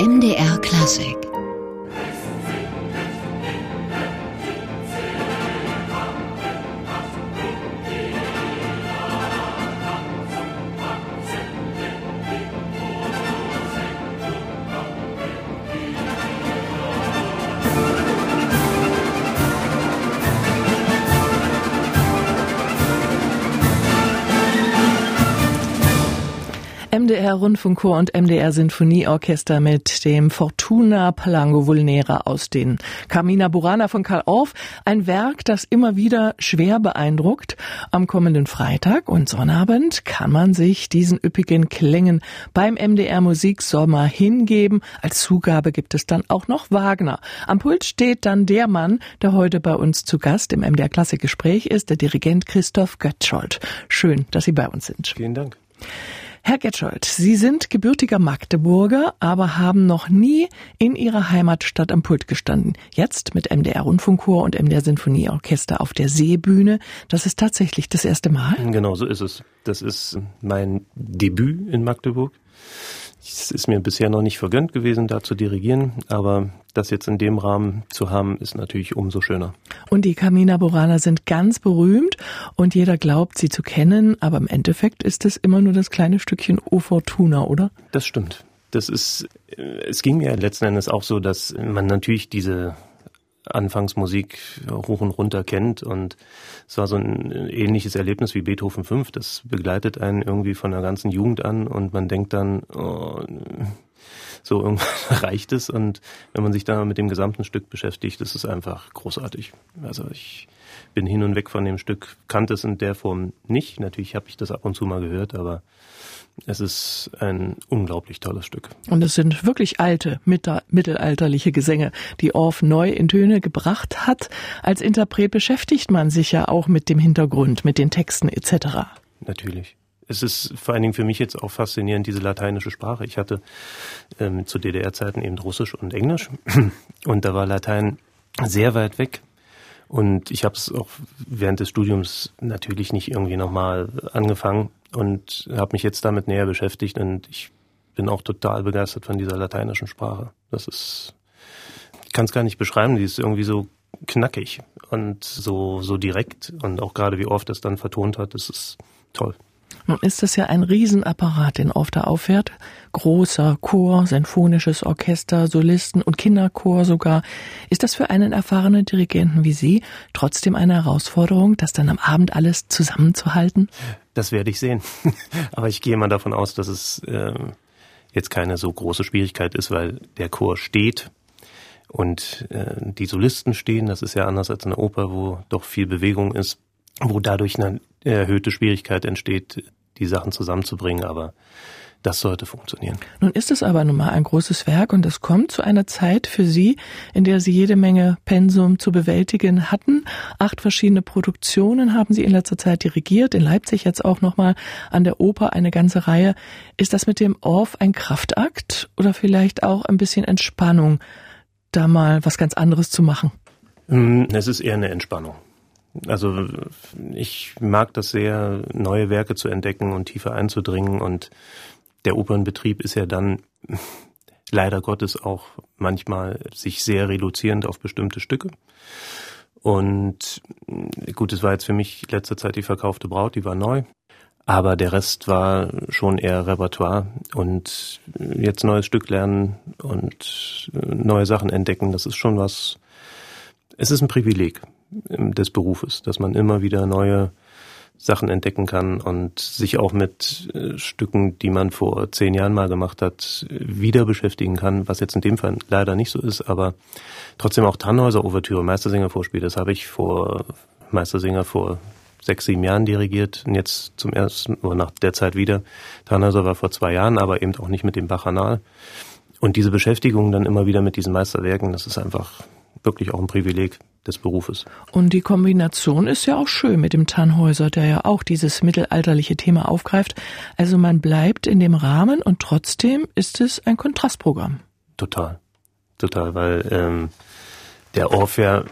MDR Klassik MDR Rundfunkchor und MDR Sinfonieorchester mit dem Fortuna Palango Vulnera aus den Carmina Burana von Karl Orff. Ein Werk, das immer wieder schwer beeindruckt. Am kommenden Freitag und Sonnabend kann man sich diesen üppigen Klängen beim MDR Musiksommer hingeben. Als Zugabe gibt es dann auch noch Wagner. Am Pult steht dann der Mann, der heute bei uns zu Gast im MDR Klassikgespräch ist, der Dirigent Christoph Götzold. Schön, dass Sie bei uns sind. Vielen Dank. Herr Getschold, Sie sind gebürtiger Magdeburger, aber haben noch nie in Ihrer Heimatstadt am Pult gestanden. Jetzt mit MDR Rundfunkchor und MDR Sinfonieorchester auf der Seebühne. Das ist tatsächlich das erste Mal? Genau, so ist es. Das ist mein Debüt in Magdeburg. Es ist mir bisher noch nicht vergönnt gewesen, da zu dirigieren, aber das jetzt in dem Rahmen zu haben, ist natürlich umso schöner. Und die Camina Burana sind ganz berühmt und jeder glaubt, sie zu kennen, aber im Endeffekt ist es immer nur das kleine Stückchen O Fortuna, oder? Das stimmt. Das ist, es ging mir letzten Endes auch so, dass man natürlich diese Anfangsmusik hoch und runter kennt und es war so ein ähnliches Erlebnis wie Beethoven 5. Das begleitet einen irgendwie von der ganzen Jugend an und man denkt dann, oh, so irgendwann reicht es und wenn man sich dann mit dem gesamten Stück beschäftigt, ist es einfach großartig. Also ich bin hin und weg von dem Stück, kannte es in der Form nicht. Natürlich habe ich das ab und zu mal gehört, aber es ist ein unglaublich tolles Stück. Und es sind wirklich alte, mittelalterliche Gesänge, die Orff neu in Töne gebracht hat. Als Interpret beschäftigt man sich ja auch mit dem Hintergrund, mit den Texten etc. Natürlich. Es ist vor allen Dingen für mich jetzt auch faszinierend, diese lateinische Sprache. Ich hatte ähm, zu DDR-Zeiten eben Russisch und Englisch und da war Latein sehr weit weg. Und ich habe es auch während des Studiums natürlich nicht irgendwie nochmal angefangen und habe mich jetzt damit näher beschäftigt und ich bin auch total begeistert von dieser lateinischen Sprache. Das ist, ich kann es gar nicht beschreiben, die ist irgendwie so knackig und so, so direkt und auch gerade wie oft das dann vertont hat, das ist toll. Nun ist es ja ein Riesenapparat, den oft da auffährt. Großer Chor, sinfonisches Orchester, Solisten und Kinderchor sogar. Ist das für einen erfahrenen Dirigenten wie Sie trotzdem eine Herausforderung, das dann am Abend alles zusammenzuhalten? Das werde ich sehen. Aber ich gehe mal davon aus, dass es äh, jetzt keine so große Schwierigkeit ist, weil der Chor steht und äh, die Solisten stehen. Das ist ja anders als eine Oper, wo doch viel Bewegung ist wo dadurch eine erhöhte Schwierigkeit entsteht, die Sachen zusammenzubringen, aber das sollte funktionieren. Nun ist es aber nun mal ein großes Werk und es kommt zu einer Zeit für Sie, in der Sie jede Menge Pensum zu bewältigen hatten. Acht verschiedene Produktionen haben Sie in letzter Zeit dirigiert, in Leipzig jetzt auch nochmal an der Oper eine ganze Reihe. Ist das mit dem Orff ein Kraftakt oder vielleicht auch ein bisschen Entspannung, da mal was ganz anderes zu machen? Hm, es ist eher eine Entspannung. Also ich mag das sehr, neue Werke zu entdecken und tiefer einzudringen. Und der Opernbetrieb ist ja dann leider Gottes auch manchmal sich sehr reduzierend auf bestimmte Stücke. Und gut, es war jetzt für mich letzter Zeit die verkaufte Braut, die war neu. Aber der Rest war schon eher Repertoire und jetzt neues Stück lernen und neue Sachen entdecken, das ist schon was, es ist ein Privileg des Berufes, dass man immer wieder neue Sachen entdecken kann und sich auch mit äh, Stücken, die man vor zehn Jahren mal gemacht hat, wieder beschäftigen kann, was jetzt in dem Fall leider nicht so ist, aber trotzdem auch Tannhäuser Ouvertüre, Meistersinger Vorspiel, das habe ich vor Meistersinger vor sechs, sieben Jahren dirigiert und jetzt zum ersten oder nach der Zeit wieder. Tannhäuser war vor zwei Jahren, aber eben auch nicht mit dem Bachanal. Und diese Beschäftigung dann immer wieder mit diesen Meisterwerken, das ist einfach wirklich auch ein Privileg des Berufes. Und die Kombination ist ja auch schön mit dem Tannhäuser, der ja auch dieses mittelalterliche Thema aufgreift. Also man bleibt in dem Rahmen und trotzdem ist es ein Kontrastprogramm. Total, total, weil ähm, der ja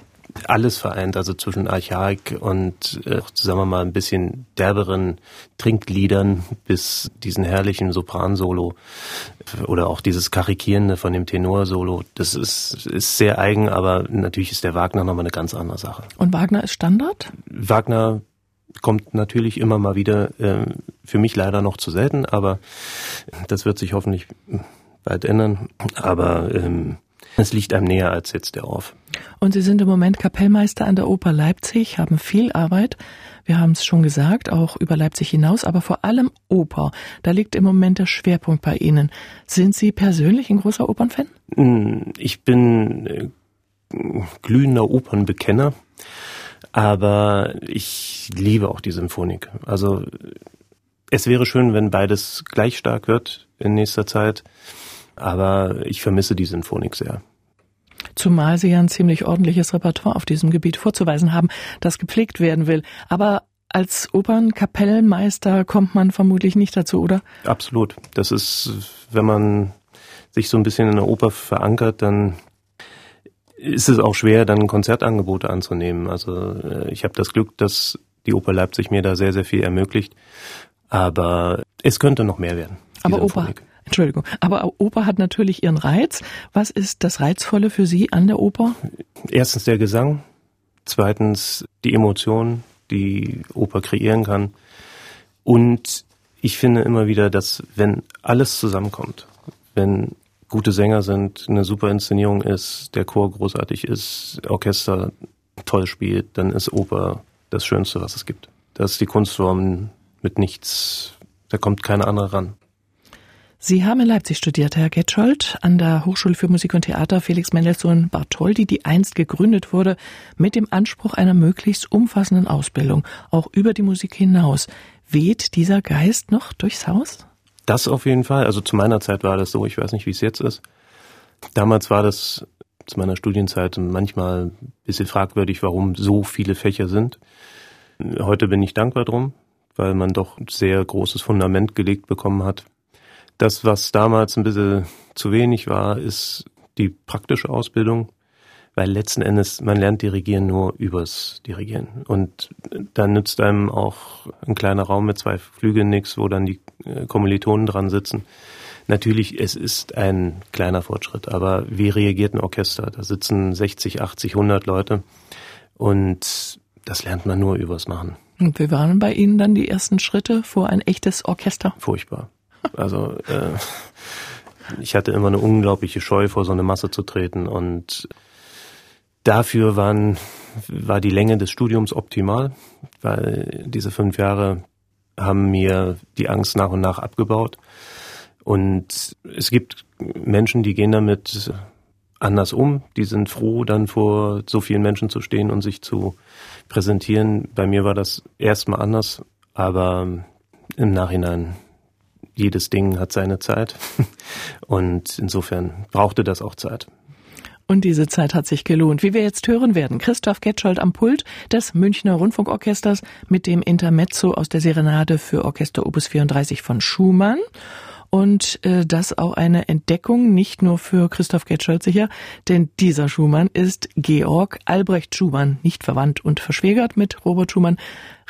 alles vereint, also zwischen Archaik und äh, sagen wir mal ein bisschen derberen Trinkliedern bis diesen herrlichen Sopransolo oder auch dieses Karikierende von dem Tenorsolo. Das ist, ist sehr eigen, aber natürlich ist der Wagner nochmal eine ganz andere Sache. Und Wagner ist Standard? Wagner kommt natürlich immer mal wieder, äh, für mich leider noch zu selten, aber das wird sich hoffentlich bald ändern. Aber ähm, es liegt einem näher als jetzt der Orff. Und Sie sind im Moment Kapellmeister an der Oper Leipzig, haben viel Arbeit. Wir haben es schon gesagt, auch über Leipzig hinaus, aber vor allem Oper. Da liegt im Moment der Schwerpunkt bei Ihnen. Sind Sie persönlich ein großer Opernfan? Hm, ich bin äh, glühender Opernbekenner, aber ich liebe auch die Symphonik. Also es wäre schön, wenn beides gleich stark wird in nächster Zeit, aber ich vermisse die Symphonik sehr. Zumal Sie ja ein ziemlich ordentliches Repertoire auf diesem Gebiet vorzuweisen haben, das gepflegt werden will. Aber als Opernkapellmeister kommt man vermutlich nicht dazu, oder? Absolut. Das ist, wenn man sich so ein bisschen in der Oper verankert, dann ist es auch schwer, dann Konzertangebote anzunehmen. Also äh, ich habe das Glück, dass die Oper Leipzig mir da sehr, sehr viel ermöglicht. Aber es könnte noch mehr werden. Aber Oper, Entschuldigung, aber Oper hat natürlich ihren Reiz. Was ist das Reizvolle für Sie an der Oper? Erstens der Gesang, zweitens die Emotionen, die Oper kreieren kann. Und ich finde immer wieder, dass wenn alles zusammenkommt, wenn gute Sänger sind, eine super Inszenierung ist, der Chor großartig ist, Orchester toll spielt, dann ist Oper das Schönste, was es gibt. Das ist die Kunstform mit nichts, da kommt keine andere ran. Sie haben in Leipzig studiert, Herr Getschold, an der Hochschule für Musik und Theater Felix Mendelssohn Bartholdy, die einst gegründet wurde mit dem Anspruch einer möglichst umfassenden Ausbildung, auch über die Musik hinaus. Weht dieser Geist noch durchs Haus? Das auf jeden Fall. Also zu meiner Zeit war das so, ich weiß nicht, wie es jetzt ist. Damals war das zu meiner Studienzeit manchmal ein bisschen fragwürdig, warum so viele Fächer sind. Heute bin ich dankbar drum, weil man doch sehr großes Fundament gelegt bekommen hat das, was damals ein bisschen zu wenig war, ist die praktische Ausbildung, weil letzten Endes man lernt Dirigieren nur übers Dirigieren. Und dann nützt einem auch ein kleiner Raum mit zwei Flügeln nichts, wo dann die äh, Kommilitonen dran sitzen. Natürlich, es ist ein kleiner Fortschritt, aber wie reagiert ein Orchester? Da sitzen 60, 80, 100 Leute und das lernt man nur übers Machen. Und wie waren bei Ihnen dann die ersten Schritte vor ein echtes Orchester? Furchtbar. Also äh, ich hatte immer eine unglaubliche Scheu vor so eine Masse zu treten und dafür waren, war die Länge des Studiums optimal, weil diese fünf Jahre haben mir die Angst nach und nach abgebaut. Und es gibt Menschen, die gehen damit anders um. Die sind froh, dann vor so vielen Menschen zu stehen und sich zu präsentieren. Bei mir war das erstmal anders, aber im Nachhinein jedes Ding hat seine Zeit. Und insofern brauchte das auch Zeit. Und diese Zeit hat sich gelohnt. Wie wir jetzt hören werden, Christoph Getschold am Pult des Münchner Rundfunkorchesters mit dem Intermezzo aus der Serenade für Orchester Opus 34 von Schumann und äh, das auch eine Entdeckung nicht nur für Christoph Getschold sicher, denn dieser Schumann ist Georg Albrecht Schumann, nicht verwandt und verschwägert mit Robert Schumann,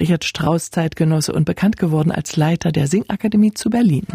Richard Strauss Zeitgenosse und bekannt geworden als Leiter der Singakademie zu Berlin.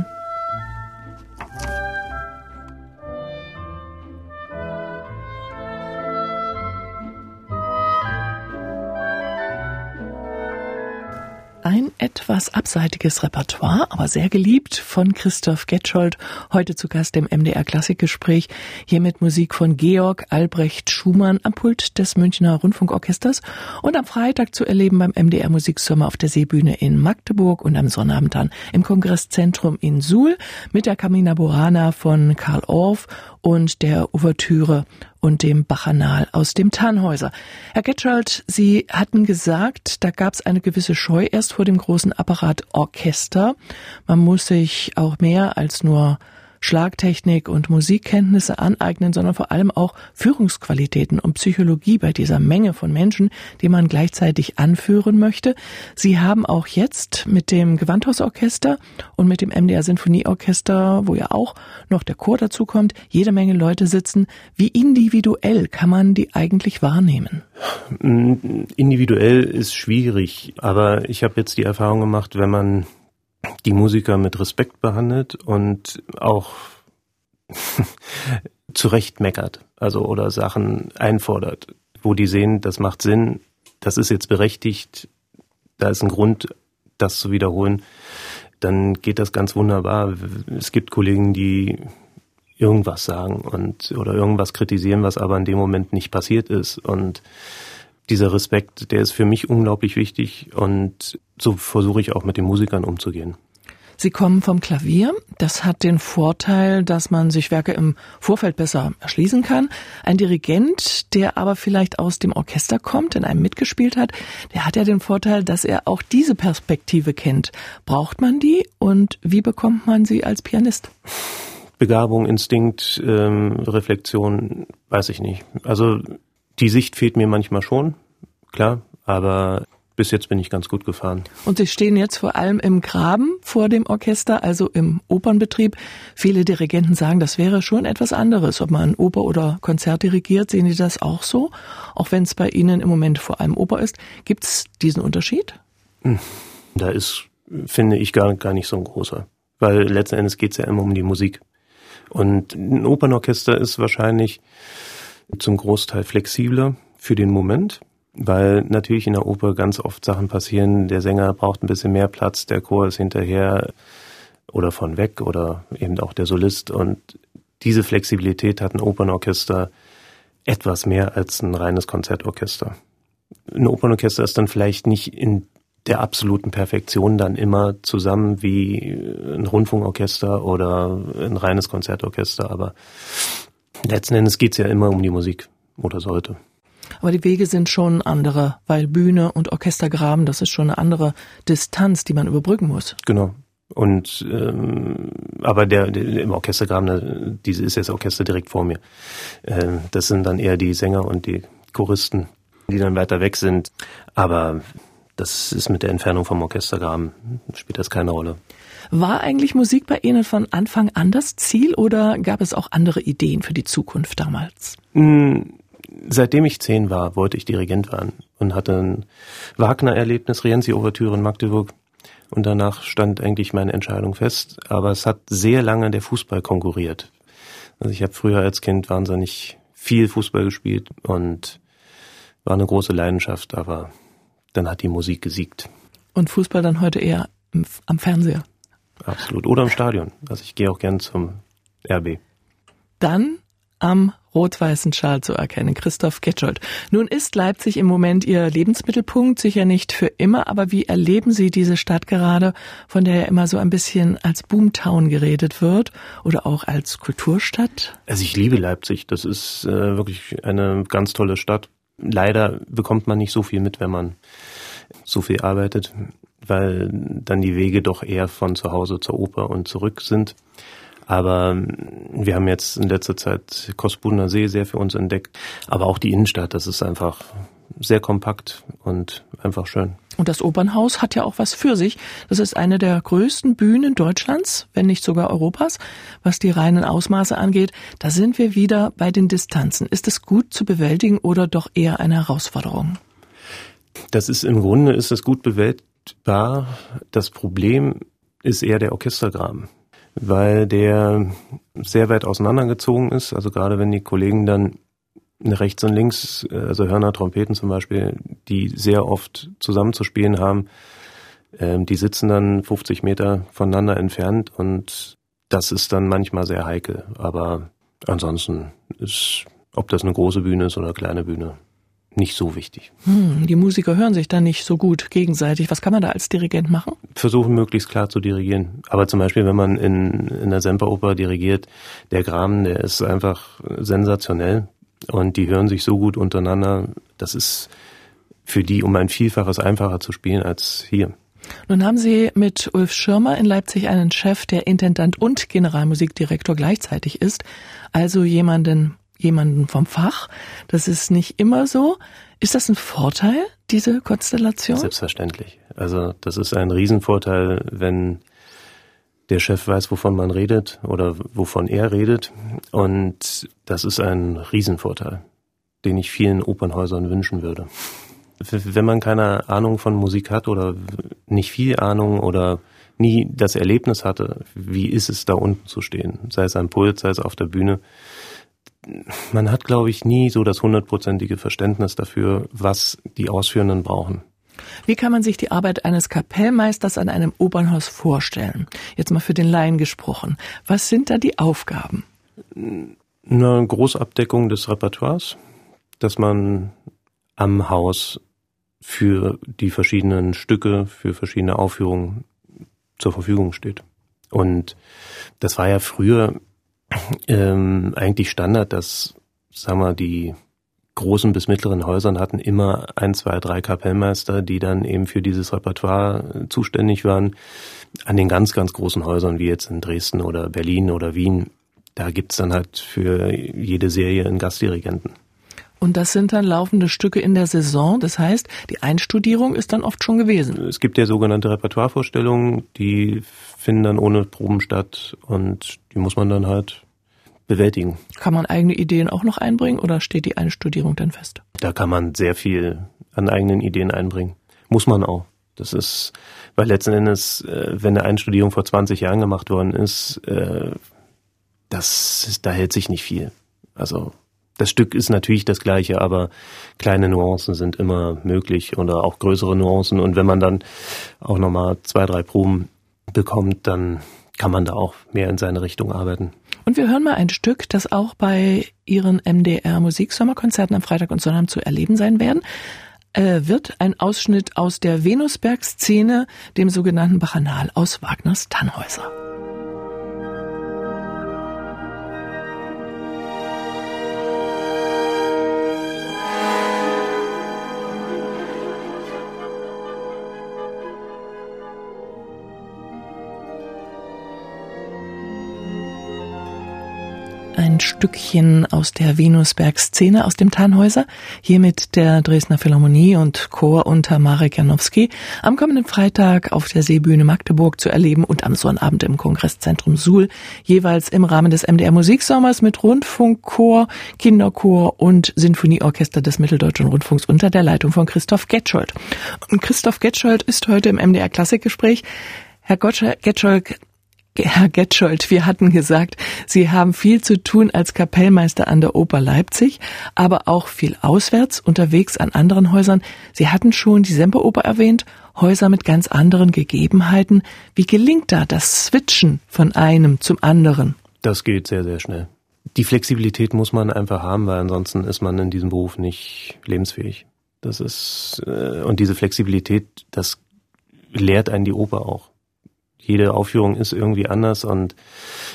Ein etwas abseitiges Repertoire, aber sehr geliebt von Christoph Getschold, heute zu Gast im MDR Klassikgespräch, hier mit Musik von Georg Albrecht Schumann am Pult des Münchner Rundfunkorchesters und am Freitag zu erleben beim MDR Musiksommer auf der Seebühne in Magdeburg und am Sonnabend dann im Kongresszentrum in Suhl mit der Camina Burana von Karl Orff und der Ouvertüre und dem Bachanal aus dem Tannhäuser. Herr Getschald, Sie hatten gesagt, da gab es eine gewisse Scheu erst vor dem großen Apparat Orchester. Man muss sich auch mehr als nur Schlagtechnik und Musikkenntnisse aneignen, sondern vor allem auch Führungsqualitäten und Psychologie bei dieser Menge von Menschen, die man gleichzeitig anführen möchte. Sie haben auch jetzt mit dem Gewandhausorchester und mit dem MDR Sinfonieorchester, wo ja auch noch der Chor dazukommt, jede Menge Leute sitzen. Wie individuell kann man die eigentlich wahrnehmen? Individuell ist schwierig, aber ich habe jetzt die Erfahrung gemacht, wenn man die Musiker mit Respekt behandelt und auch zurecht meckert, also oder Sachen einfordert, wo die sehen, das macht Sinn, das ist jetzt berechtigt, da ist ein Grund, das zu wiederholen, dann geht das ganz wunderbar. Es gibt Kollegen, die irgendwas sagen und oder irgendwas kritisieren, was aber in dem Moment nicht passiert ist und dieser Respekt, der ist für mich unglaublich wichtig und so versuche ich auch mit den Musikern umzugehen. Sie kommen vom Klavier. Das hat den Vorteil, dass man sich Werke im Vorfeld besser erschließen kann. Ein Dirigent, der aber vielleicht aus dem Orchester kommt, in einem mitgespielt hat, der hat ja den Vorteil, dass er auch diese Perspektive kennt. Braucht man die und wie bekommt man sie als Pianist? Begabung, Instinkt, ähm, Reflexion, weiß ich nicht. Also die Sicht fehlt mir manchmal schon, klar, aber bis jetzt bin ich ganz gut gefahren. Und Sie stehen jetzt vor allem im Graben vor dem Orchester, also im Opernbetrieb. Viele Dirigenten sagen, das wäre schon etwas anderes, ob man Oper oder Konzert dirigiert. Sehen Sie das auch so? Auch wenn es bei Ihnen im Moment vor allem Oper ist. Gibt es diesen Unterschied? Hm. Da ist, finde ich, gar, gar nicht so ein großer. Weil letzten Endes geht es ja immer um die Musik. Und ein Opernorchester ist wahrscheinlich zum Großteil flexibler für den Moment, weil natürlich in der Oper ganz oft Sachen passieren. Der Sänger braucht ein bisschen mehr Platz, der Chor ist hinterher oder von weg oder eben auch der Solist. Und diese Flexibilität hat ein Opernorchester etwas mehr als ein reines Konzertorchester. Ein Opernorchester ist dann vielleicht nicht in der absoluten Perfektion dann immer zusammen wie ein Rundfunkorchester oder ein reines Konzertorchester, aber letzten Endes geht's ja immer um die Musik oder sollte. Aber die Wege sind schon andere, weil Bühne und Orchestergraben, das ist schon eine andere Distanz, die man überbrücken muss. Genau. Und ähm, aber der, der im Orchestergraben, diese ist jetzt Orchester direkt vor mir. Ähm, das sind dann eher die Sänger und die Choristen, die dann weiter weg sind. Aber das ist mit der Entfernung vom Orchestergraben spielt das keine Rolle. War eigentlich Musik bei Ihnen von Anfang an das Ziel oder gab es auch andere Ideen für die Zukunft damals? Hm, seitdem ich zehn war, wollte ich Dirigent werden und hatte ein Wagner-Erlebnis, Rienzi-Ouvertüre in Magdeburg. Und danach stand eigentlich meine Entscheidung fest. Aber es hat sehr lange der Fußball konkurriert. Also ich habe früher als Kind wahnsinnig viel Fußball gespielt und war eine große Leidenschaft, aber dann hat die Musik gesiegt. Und Fußball dann heute eher am Fernseher? Absolut. Oder im Stadion. Also ich gehe auch gern zum RB. Dann am rot-weißen Schal zu erkennen, Christoph Getschold. Nun ist Leipzig im Moment Ihr Lebensmittelpunkt, sicher nicht für immer, aber wie erleben Sie diese Stadt gerade, von der ja immer so ein bisschen als Boomtown geredet wird oder auch als Kulturstadt? Also ich liebe Leipzig, das ist äh, wirklich eine ganz tolle Stadt. Leider bekommt man nicht so viel mit, wenn man so viel arbeitet, weil dann die Wege doch eher von zu Hause zur Oper und zurück sind. Aber ähm, wir haben jetzt in letzter Zeit Kosbuner See sehr für uns entdeckt. Aber auch die Innenstadt, das ist einfach sehr kompakt und einfach schön. Und das Opernhaus hat ja auch was für sich. Das ist eine der größten Bühnen Deutschlands, wenn nicht sogar Europas, was die reinen Ausmaße angeht. Da sind wir wieder bei den Distanzen. Ist es gut zu bewältigen oder doch eher eine Herausforderung? Das ist im Grunde ist es gut bewältigbar. Das Problem ist eher der Orchestergraben weil der sehr weit auseinandergezogen ist. Also gerade wenn die Kollegen dann rechts und links, also Hörner, Trompeten zum Beispiel, die sehr oft zusammenzuspielen haben, ähm, die sitzen dann 50 Meter voneinander entfernt und das ist dann manchmal sehr heikel. Aber ansonsten ist, ob das eine große Bühne ist oder eine kleine Bühne, nicht so wichtig. Hm, die Musiker hören sich dann nicht so gut gegenseitig. Was kann man da als Dirigent machen? Versuchen möglichst klar zu dirigieren. Aber zum Beispiel, wenn man in, in der Semperoper dirigiert, der Graben, der ist einfach sensationell und die hören sich so gut untereinander. Das ist für die um ein Vielfaches einfacher zu spielen als hier. Nun haben Sie mit Ulf Schirmer in Leipzig einen Chef, der Intendant und Generalmusikdirektor gleichzeitig ist, also jemanden, jemanden vom Fach. Das ist nicht immer so. Ist das ein Vorteil, diese Konstellation? Selbstverständlich. Also das ist ein Riesenvorteil, wenn der Chef weiß, wovon man redet oder wovon er redet. Und das ist ein Riesenvorteil, den ich vielen Opernhäusern wünschen würde. Wenn man keine Ahnung von Musik hat oder nicht viel Ahnung oder nie das Erlebnis hatte, wie ist es da unten zu stehen, sei es am Pult, sei es auf der Bühne, man hat, glaube ich, nie so das hundertprozentige Verständnis dafür, was die Ausführenden brauchen. Wie kann man sich die Arbeit eines Kapellmeisters an einem Opernhaus vorstellen? Jetzt mal für den Laien gesprochen. Was sind da die Aufgaben? Eine Großabdeckung des Repertoires, dass man am Haus für die verschiedenen Stücke, für verschiedene Aufführungen zur Verfügung steht. Und das war ja früher ähm, eigentlich Standard, dass, sagen wir, die großen bis mittleren Häusern hatten immer ein, zwei, drei Kapellmeister, die dann eben für dieses Repertoire zuständig waren. An den ganz, ganz großen Häusern, wie jetzt in Dresden oder Berlin oder Wien, da gibt's dann halt für jede Serie einen Gastdirigenten. Und das sind dann laufende Stücke in der Saison. Das heißt, die Einstudierung ist dann oft schon gewesen. Es gibt ja sogenannte Repertoirevorstellungen, die finden dann ohne Proben statt und die muss man dann halt bewältigen. Kann man eigene Ideen auch noch einbringen oder steht die Einstudierung dann fest? Da kann man sehr viel an eigenen Ideen einbringen. Muss man auch. Das ist, weil letzten Endes, äh, wenn eine Einstudierung vor 20 Jahren gemacht worden ist, äh, das da hält sich nicht viel. Also das Stück ist natürlich das gleiche, aber kleine Nuancen sind immer möglich oder auch größere Nuancen. Und wenn man dann auch nochmal zwei, drei Proben bekommt, dann kann man da auch mehr in seine Richtung arbeiten. Und wir hören mal ein Stück, das auch bei Ihren MDR Musiksommerkonzerten am Freitag und Sonnabend zu erleben sein werden. Äh, wird ein Ausschnitt aus der Venusberg-Szene, dem sogenannten Bacchanal aus Wagners Tannhäuser. Ein Stückchen aus der Venusberg-Szene aus dem Tannhäuser, hier mit der Dresdner Philharmonie und Chor unter Marek Janowski, am kommenden Freitag auf der Seebühne Magdeburg zu erleben und am Sonnabend im Kongresszentrum Suhl, jeweils im Rahmen des MDR Musiksommers mit Rundfunkchor, Kinderchor und Sinfonieorchester des Mitteldeutschen Rundfunks unter der Leitung von Christoph Getscholdt. Und Christoph Getscholdt ist heute im MDR Klassikgespräch. Herr Getscholk, Herr Getschold, wir hatten gesagt, Sie haben viel zu tun als Kapellmeister an der Oper Leipzig, aber auch viel auswärts unterwegs an anderen Häusern. Sie hatten schon die Semperoper erwähnt, Häuser mit ganz anderen Gegebenheiten. Wie gelingt da das Switchen von einem zum anderen? Das geht sehr, sehr schnell. Die Flexibilität muss man einfach haben, weil ansonsten ist man in diesem Beruf nicht lebensfähig. Das ist äh, und diese Flexibilität, das lehrt einen die Oper auch jede Aufführung ist irgendwie anders und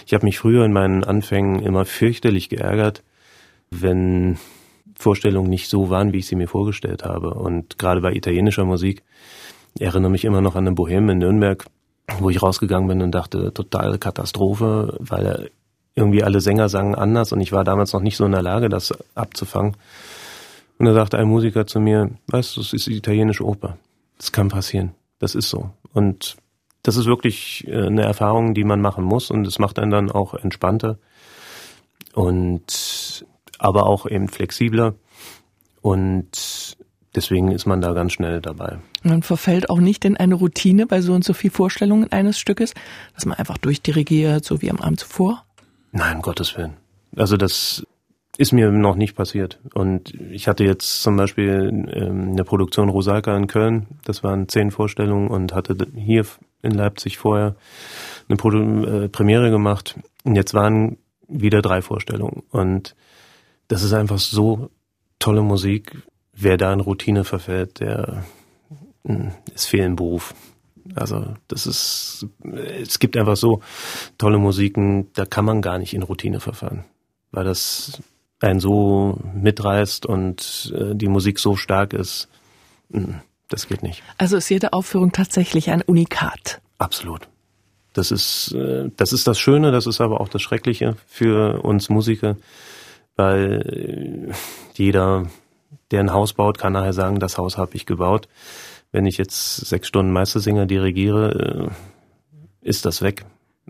ich habe mich früher in meinen Anfängen immer fürchterlich geärgert, wenn Vorstellungen nicht so waren, wie ich sie mir vorgestellt habe. Und gerade bei italienischer Musik ich erinnere mich immer noch an eine Bohème in Nürnberg, wo ich rausgegangen bin und dachte, totale Katastrophe, weil irgendwie alle Sänger sangen anders und ich war damals noch nicht so in der Lage, das abzufangen. Und da sagte ein Musiker zu mir, weißt du, es ist italienische Oper. Das kann passieren. Das ist so. Und das ist wirklich äh, eine Erfahrung, die man machen muss und es macht einen dann auch entspannter und aber auch eben flexibler und deswegen ist man da ganz schnell dabei. Man verfällt auch nicht in eine Routine bei so und so viel Vorstellungen eines Stückes, dass man einfach durchdirigiert, so wie am Abend zuvor? Nein, um Gottes Willen. Also das ist mir noch nicht passiert. Und ich hatte jetzt zum Beispiel ähm, eine Produktion Rosalka in Köln. Das waren zehn Vorstellungen und hatte hier in Leipzig vorher eine Produ äh, Premiere gemacht. Und jetzt waren wieder drei Vorstellungen. Und das ist einfach so tolle Musik. Wer da in Routine verfällt, der hm, ist fehl im Beruf. Also das ist, es gibt einfach so tolle Musiken, da kann man gar nicht in Routine verfahren, weil das einen so mitreißt und äh, die Musik so stark ist. Das geht nicht. Also ist jede Aufführung tatsächlich ein Unikat? Absolut. Das ist, äh, das ist das Schöne, das ist aber auch das Schreckliche für uns Musiker, weil jeder, der ein Haus baut, kann nachher sagen, das Haus habe ich gebaut. Wenn ich jetzt sechs Stunden Meistersinger dirigiere, äh, ist das weg.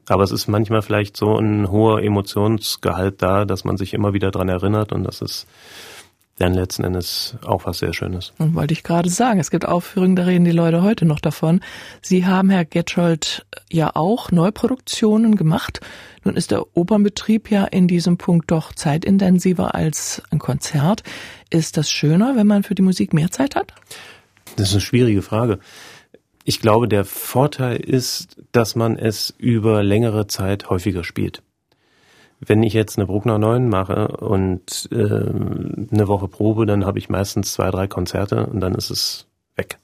Aber es ist manchmal vielleicht so ein hoher Emotionsgehalt da, dass man sich immer wieder dran erinnert und das ist dann letzten Endes auch was sehr Schönes. Und wollte ich gerade sagen, es gibt Aufführungen, da reden die Leute heute noch davon. Sie haben, Herr Getschold, ja auch Neuproduktionen gemacht. Nun ist der Opernbetrieb ja in diesem Punkt doch zeitintensiver als ein Konzert. Ist das schöner, wenn man für die Musik mehr Zeit hat? Das ist eine schwierige Frage. Ich glaube, der Vorteil ist, dass man es über längere Zeit häufiger spielt. Wenn ich jetzt eine Bruckner 9 mache und äh, eine Woche Probe, dann habe ich meistens zwei, drei Konzerte und dann ist es weg.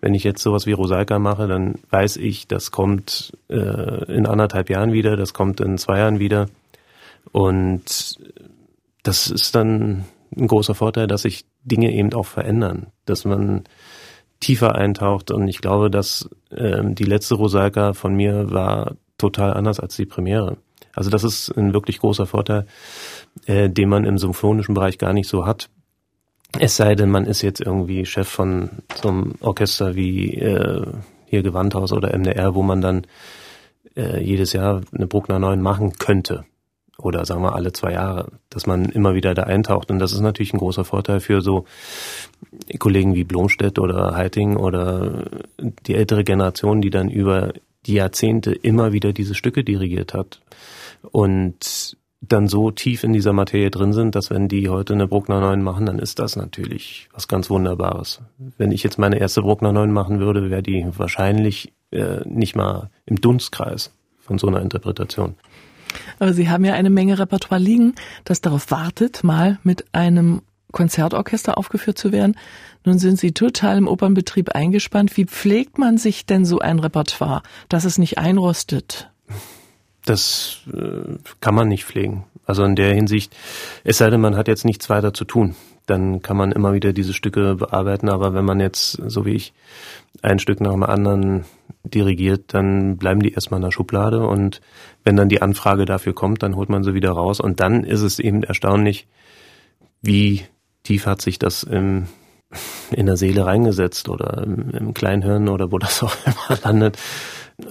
Wenn ich jetzt sowas wie Rosalka mache, dann weiß ich, das kommt äh, in anderthalb Jahren wieder, das kommt in zwei Jahren wieder. Und das ist dann ein großer Vorteil, dass sich Dinge eben auch verändern, dass man tiefer eintaucht. Und ich glaube, dass äh, die letzte Rosalka von mir war total anders als die Premiere. Also das ist ein wirklich großer Vorteil, äh, den man im symphonischen Bereich gar nicht so hat. Es sei denn, man ist jetzt irgendwie Chef von so einem Orchester wie äh, hier Gewandhaus oder MDR, wo man dann äh, jedes Jahr eine Bruckner 9 machen könnte. Oder sagen wir alle zwei Jahre, dass man immer wieder da eintaucht. Und das ist natürlich ein großer Vorteil für so Kollegen wie Blomstedt oder Heiting oder die ältere Generation, die dann über die Jahrzehnte immer wieder diese Stücke dirigiert hat und dann so tief in dieser Materie drin sind, dass wenn die heute eine Bruckner 9 machen, dann ist das natürlich was ganz Wunderbares. Wenn ich jetzt meine erste Bruckner 9 machen würde, wäre die wahrscheinlich äh, nicht mal im Dunstkreis von so einer Interpretation. Aber Sie haben ja eine Menge Repertoire liegen, das darauf wartet, mal mit einem Konzertorchester aufgeführt zu werden. Nun sind Sie total im Opernbetrieb eingespannt. Wie pflegt man sich denn so ein Repertoire, dass es nicht einrostet? Das äh, kann man nicht pflegen. Also in der Hinsicht, es sei denn, man hat jetzt nichts weiter zu tun, dann kann man immer wieder diese Stücke bearbeiten. Aber wenn man jetzt, so wie ich, ein Stück nach dem anderen dirigiert, dann bleiben die erstmal in der Schublade und wenn dann die Anfrage dafür kommt, dann holt man sie wieder raus und dann ist es eben erstaunlich, wie tief hat sich das im, in der Seele reingesetzt oder im, im Kleinhirn oder wo das auch immer landet.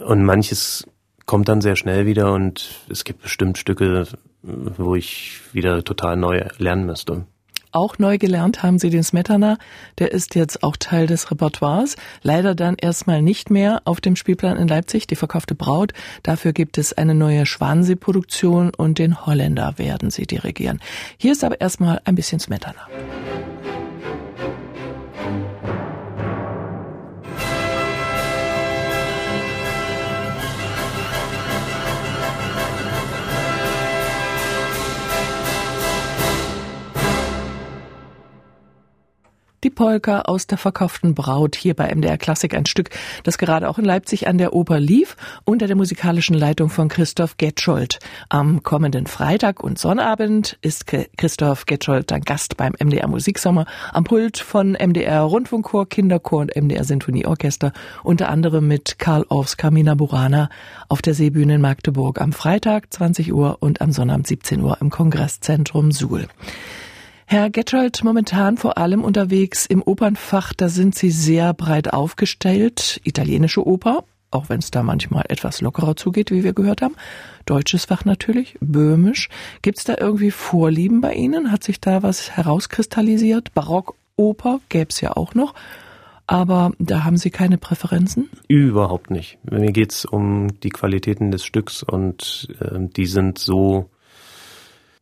Und manches kommt dann sehr schnell wieder und es gibt bestimmt Stücke, wo ich wieder total neu lernen müsste. Auch neu gelernt haben Sie den Smetana. Der ist jetzt auch Teil des Repertoires. Leider dann erstmal nicht mehr auf dem Spielplan in Leipzig, die verkaufte Braut. Dafür gibt es eine neue Schwansee-Produktion und den Holländer werden Sie dirigieren. Hier ist aber erstmal ein bisschen Smetana. Die Polka aus der verkauften Braut hier bei MDR Klassik, ein Stück, das gerade auch in Leipzig an der Oper lief, unter der musikalischen Leitung von Christoph Getschold. Am kommenden Freitag und Sonnabend ist Christoph Getschold dann Gast beim MDR Musiksommer am Pult von MDR Rundfunkchor, Kinderchor und MDR Sinfonieorchester, unter anderem mit Karl Orffs Carmina Burana auf der Seebühne in Magdeburg am Freitag 20 Uhr und am Sonnabend 17 Uhr im Kongresszentrum Suhl. Herr Getschalt, momentan vor allem unterwegs im Opernfach, da sind Sie sehr breit aufgestellt. Italienische Oper, auch wenn es da manchmal etwas lockerer zugeht, wie wir gehört haben. Deutsches Fach natürlich, böhmisch. Gibt es da irgendwie Vorlieben bei Ihnen? Hat sich da was herauskristallisiert? Barockoper gäbe es ja auch noch. Aber da haben Sie keine Präferenzen? Überhaupt nicht. Mir geht's um die Qualitäten des Stücks und äh, die sind so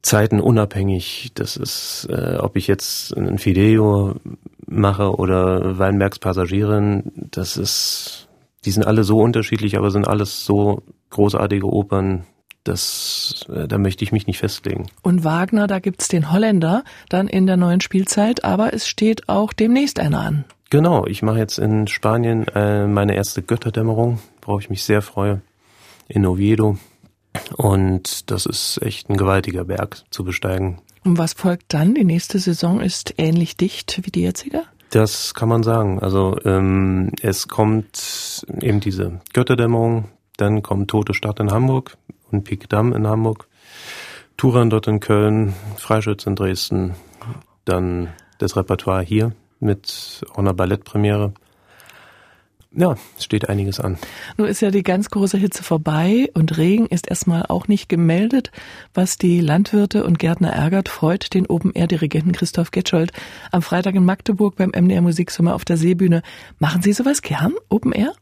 Zeiten unabhängig. Das ist, äh, ob ich jetzt ein Fidelio mache oder Weinbergs Passagierin, das ist, die sind alle so unterschiedlich, aber sind alles so großartige Opern. Das, äh, da möchte ich mich nicht festlegen. Und Wagner, da gibt's den Holländer dann in der neuen Spielzeit, aber es steht auch demnächst einer an. Genau, ich mache jetzt in Spanien äh, meine erste Götterdämmerung, worauf ich mich sehr freue, in Oviedo. Und das ist echt ein gewaltiger Berg zu besteigen. Und was folgt dann? Die nächste Saison ist ähnlich dicht wie die jetzige? Das kann man sagen. Also ähm, es kommt eben diese Götterdämmerung, dann kommt Tote Stadt in Hamburg und Pikdam in Hamburg, dort in Köln, Freischütz in Dresden, dann das Repertoire hier mit auch einer Ballettpremiere ja, steht einiges an. Nun ist ja die ganz große Hitze vorbei und Regen ist erstmal auch nicht gemeldet. Was die Landwirte und Gärtner ärgert, freut den Open-Air-Dirigenten Christoph Getschold am Freitag in Magdeburg beim MDR Musiksommer auf der Seebühne. Machen Sie sowas gern, Open-Air?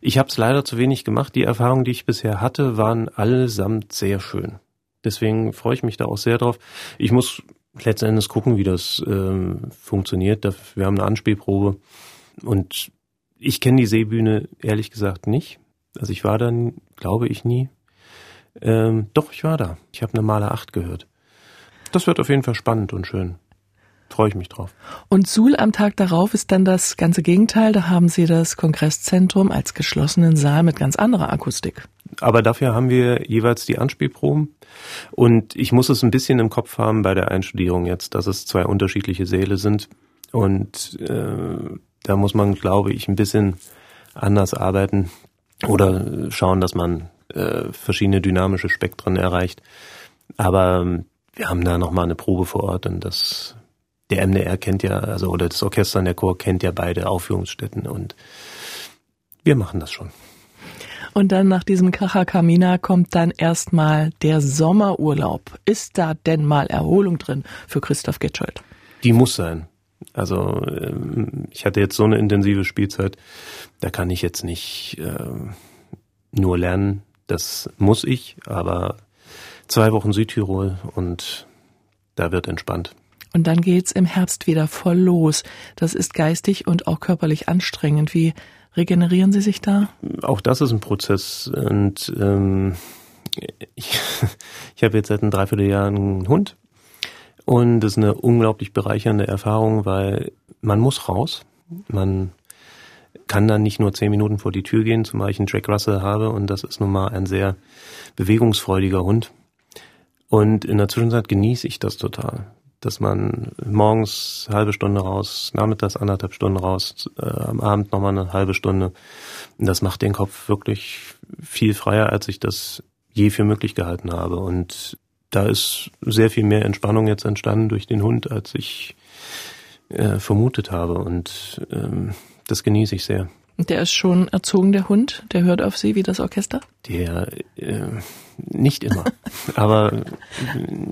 Ich habe es leider zu wenig gemacht. Die Erfahrungen, die ich bisher hatte, waren allesamt sehr schön. Deswegen freue ich mich da auch sehr drauf. Ich muss letzten Endes gucken, wie das ähm, funktioniert. Wir haben eine Anspielprobe und ich kenne die Seebühne ehrlich gesagt nicht. Also ich war dann, glaube ich, nie. Ähm, doch, ich war da. Ich habe eine Maler 8 gehört. Das wird auf jeden Fall spannend und schön. Freue ich mich drauf. Und Suhl am Tag darauf ist dann das ganze Gegenteil. Da haben Sie das Kongresszentrum als geschlossenen Saal mit ganz anderer Akustik. Aber dafür haben wir jeweils die Anspielproben. Und ich muss es ein bisschen im Kopf haben bei der Einstudierung jetzt, dass es zwei unterschiedliche Säle sind. Und äh, da muss man, glaube ich, ein bisschen anders arbeiten oder schauen, dass man äh, verschiedene dynamische Spektren erreicht. Aber ähm, wir haben da nochmal eine Probe vor Ort und das der MDR kennt ja, also oder das Orchester und der Chor kennt ja beide Aufführungsstätten und wir machen das schon. Und dann nach diesem Kracher Kamina kommt dann erstmal der Sommerurlaub. Ist da denn mal Erholung drin für Christoph Getschold? Die muss sein. Also ähm, ich hatte jetzt so eine intensive Spielzeit, da kann ich jetzt nicht äh, nur lernen. Das muss ich, aber zwei Wochen Südtirol und da wird entspannt. Und dann geht's im Herbst wieder voll los. Das ist geistig und auch körperlich anstrengend. Wie regenerieren Sie sich da? Auch das ist ein Prozess und ähm, ich, ich habe jetzt seit einem Dreivierteljahr einen Hund und das ist eine unglaublich bereichernde Erfahrung, weil man muss raus. Man kann dann nicht nur zehn Minuten vor die Tür gehen, zumal ich einen Jack Russell habe und das ist nun mal ein sehr bewegungsfreudiger Hund. Und in der Zwischenzeit genieße ich das total, dass man morgens halbe Stunde raus, nachmittags anderthalb Stunden raus, äh, am Abend nochmal eine halbe Stunde. Und das macht den Kopf wirklich viel freier, als ich das je für möglich gehalten habe. Und da ist sehr viel mehr Entspannung jetzt entstanden durch den Hund, als ich äh, vermutet habe. Und ähm, das genieße ich sehr. Der ist schon erzogen, der Hund? Der hört auf Sie wie das Orchester? Der äh, nicht immer, aber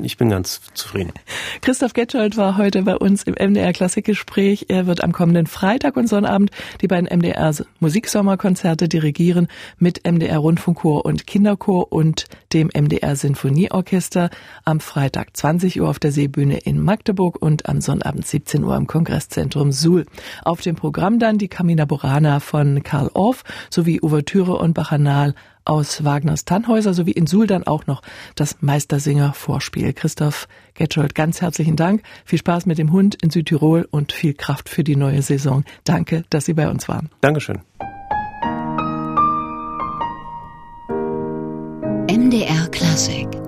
ich bin ganz zufrieden. Christoph Getschold war heute bei uns im MDR Klassikgespräch. Er wird am kommenden Freitag und Sonnabend die beiden MDR Musiksommerkonzerte dirigieren mit MDR Rundfunkchor und Kinderchor und dem MDR Sinfonieorchester am Freitag 20 Uhr auf der Seebühne in Magdeburg und am Sonnabend 17 Uhr im Kongresszentrum Suhl. Auf dem Programm dann die Camina Burana von Karl Orff sowie Ouvertüre und Bacchanal aus Wagners Tannhäuser sowie in Suhl dann auch noch das Meistersinger-Vorspiel. Christoph Getschold, ganz herzlichen Dank. Viel Spaß mit dem Hund in Südtirol und viel Kraft für die neue Saison. Danke, dass Sie bei uns waren. Dankeschön. MDR Klassik